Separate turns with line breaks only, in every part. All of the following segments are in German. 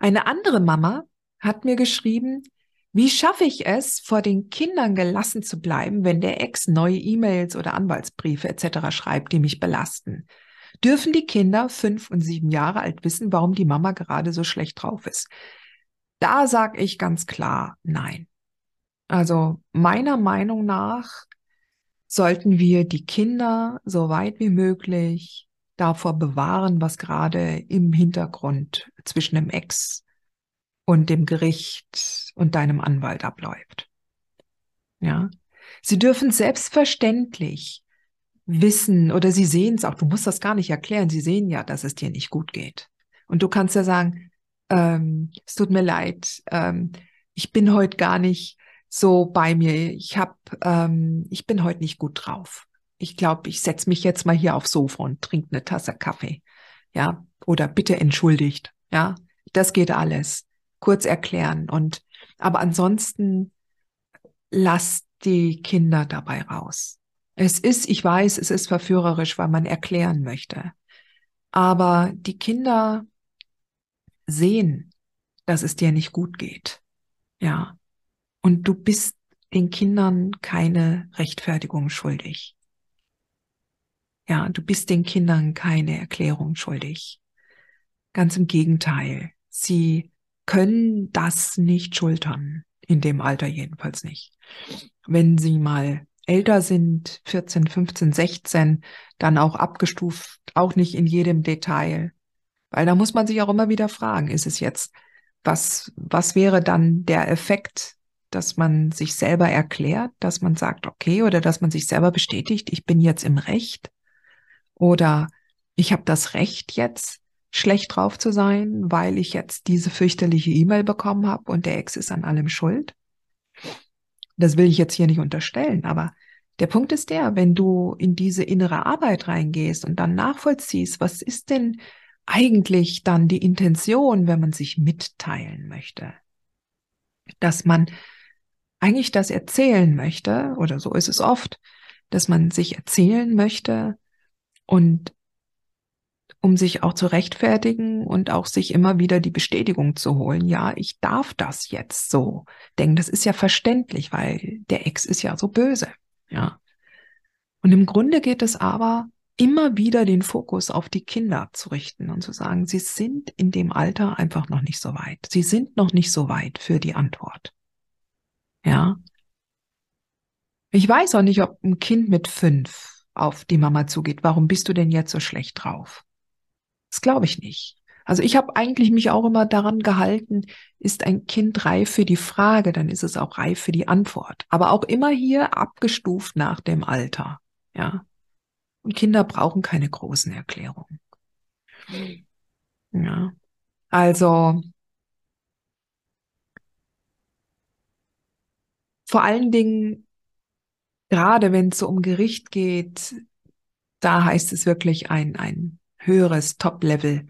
Eine andere Mama hat mir geschrieben, wie schaffe ich es, vor den Kindern gelassen zu bleiben, wenn der Ex neue E-Mails oder Anwaltsbriefe etc. schreibt, die mich belasten? Dürfen die Kinder fünf und sieben Jahre alt wissen, warum die Mama gerade so schlecht drauf ist? Da sage ich ganz klar nein. Also meiner Meinung nach sollten wir die Kinder so weit wie möglich davor bewahren, was gerade im Hintergrund zwischen dem Ex und dem Gericht und deinem Anwalt abläuft. Ja. Sie dürfen selbstverständlich wissen oder sie sehen es auch, du musst das gar nicht erklären, sie sehen ja, dass es dir nicht gut geht. Und du kannst ja sagen, ähm, es tut mir leid, ähm, ich bin heute gar nicht so bei mir, ich hab, ähm, ich bin heute nicht gut drauf ich glaube, ich setze mich jetzt mal hier aufs Sofa und trinke eine Tasse Kaffee. Ja, oder bitte entschuldigt. Ja, das geht alles. Kurz erklären. Und, aber ansonsten lasst die Kinder dabei raus. Es ist, ich weiß, es ist verführerisch, weil man erklären möchte. Aber die Kinder sehen, dass es dir nicht gut geht. Ja. Und du bist den Kindern keine Rechtfertigung schuldig. Ja, du bist den Kindern keine Erklärung schuldig. Ganz im Gegenteil. Sie können das nicht schultern. In dem Alter jedenfalls nicht. Wenn sie mal älter sind, 14, 15, 16, dann auch abgestuft, auch nicht in jedem Detail. Weil da muss man sich auch immer wieder fragen, ist es jetzt, was, was wäre dann der Effekt, dass man sich selber erklärt, dass man sagt, okay, oder dass man sich selber bestätigt, ich bin jetzt im Recht? Oder ich habe das Recht jetzt schlecht drauf zu sein, weil ich jetzt diese fürchterliche E-Mail bekommen habe und der Ex ist an allem schuld. Das will ich jetzt hier nicht unterstellen, aber der Punkt ist der, wenn du in diese innere Arbeit reingehst und dann nachvollziehst, was ist denn eigentlich dann die Intention, wenn man sich mitteilen möchte? Dass man eigentlich das erzählen möchte, oder so ist es oft, dass man sich erzählen möchte, und um sich auch zu rechtfertigen und auch sich immer wieder die Bestätigung zu holen, ja, ich darf das jetzt so. Denn das ist ja verständlich, weil der Ex ist ja so böse, ja. Und im Grunde geht es aber immer wieder den Fokus auf die Kinder zu richten und zu sagen, sie sind in dem Alter einfach noch nicht so weit. Sie sind noch nicht so weit für die Antwort. Ja. Ich weiß auch nicht, ob ein Kind mit fünf auf die Mama zugeht. Warum bist du denn jetzt so schlecht drauf? Das glaube ich nicht. Also ich habe eigentlich mich auch immer daran gehalten, ist ein Kind reif für die Frage, dann ist es auch reif für die Antwort. Aber auch immer hier abgestuft nach dem Alter. Ja. Und Kinder brauchen keine großen Erklärungen. Ja. Also vor allen Dingen gerade wenn es so um Gericht geht, da heißt es wirklich ein, ein höheres Top-Level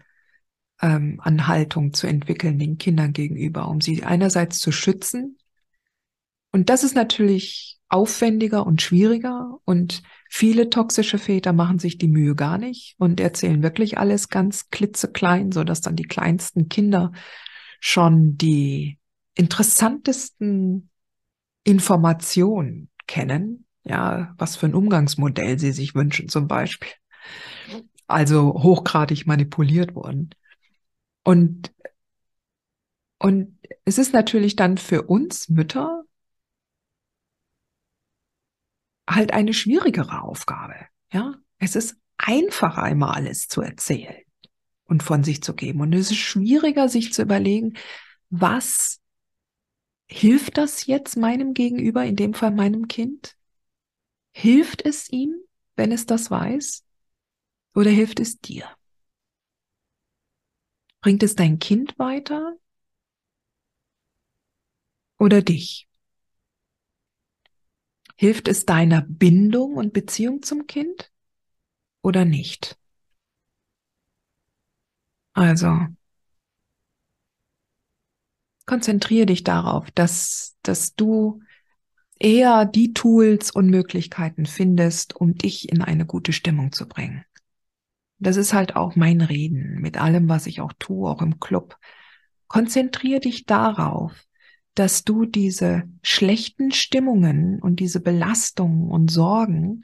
ähm, an Haltung zu entwickeln den Kindern gegenüber, um sie einerseits zu schützen. Und das ist natürlich aufwendiger und schwieriger und viele toxische Väter machen sich die Mühe gar nicht und erzählen wirklich alles ganz klitzeklein, so dass dann die kleinsten Kinder schon die interessantesten Informationen kennen ja, was für ein Umgangsmodell sie sich wünschen zum Beispiel. Also hochgradig manipuliert worden. Und, und es ist natürlich dann für uns Mütter halt eine schwierigere Aufgabe. Ja, es ist einfacher, immer alles zu erzählen und von sich zu geben. Und es ist schwieriger, sich zu überlegen, was hilft das jetzt meinem Gegenüber, in dem Fall meinem Kind? Hilft es ihm, wenn es das weiß? Oder hilft es dir? Bringt es dein Kind weiter? Oder dich? Hilft es deiner Bindung und Beziehung zum Kind? Oder nicht? Also, konzentriere dich darauf, dass, dass du eher die Tools und Möglichkeiten findest, um dich in eine gute Stimmung zu bringen. Das ist halt auch mein Reden mit allem, was ich auch tue, auch im Club. Konzentriere dich darauf, dass du diese schlechten Stimmungen und diese Belastungen und Sorgen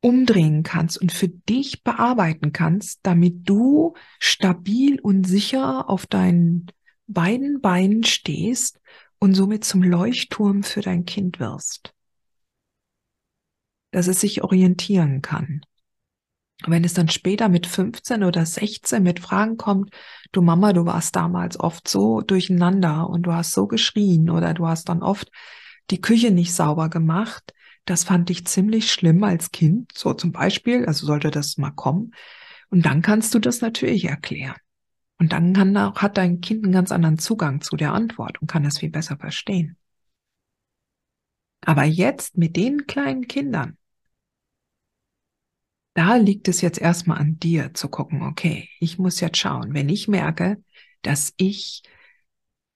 umdrehen kannst und für dich bearbeiten kannst, damit du stabil und sicher auf deinen beiden Beinen stehst und somit zum Leuchtturm für dein Kind wirst. Dass es sich orientieren kann. Wenn es dann später mit 15 oder 16 mit Fragen kommt, du Mama, du warst damals oft so durcheinander und du hast so geschrien oder du hast dann oft die Küche nicht sauber gemacht, das fand ich ziemlich schlimm als Kind, so zum Beispiel, also sollte das mal kommen. Und dann kannst du das natürlich erklären. Und dann kann auch, hat dein Kind einen ganz anderen Zugang zu der Antwort und kann es viel besser verstehen. Aber jetzt mit den kleinen Kindern, da liegt es jetzt erstmal an dir zu gucken, okay, ich muss jetzt schauen, wenn ich merke, dass ich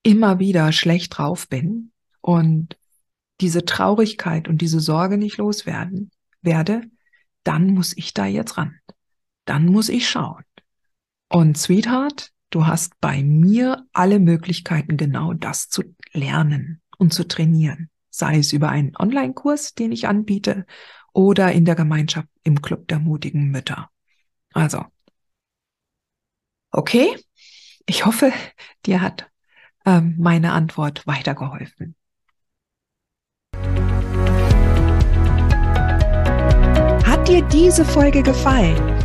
immer wieder schlecht drauf bin und diese Traurigkeit und diese Sorge nicht loswerden werde, dann muss ich da jetzt ran. Dann muss ich schauen. Und Sweetheart, du hast bei mir alle Möglichkeiten, genau das zu lernen und zu trainieren. Sei es über einen Online-Kurs, den ich anbiete, oder in der Gemeinschaft im Club der mutigen Mütter. Also, okay, ich hoffe, dir hat ähm, meine Antwort weitergeholfen. Hat dir diese Folge gefallen?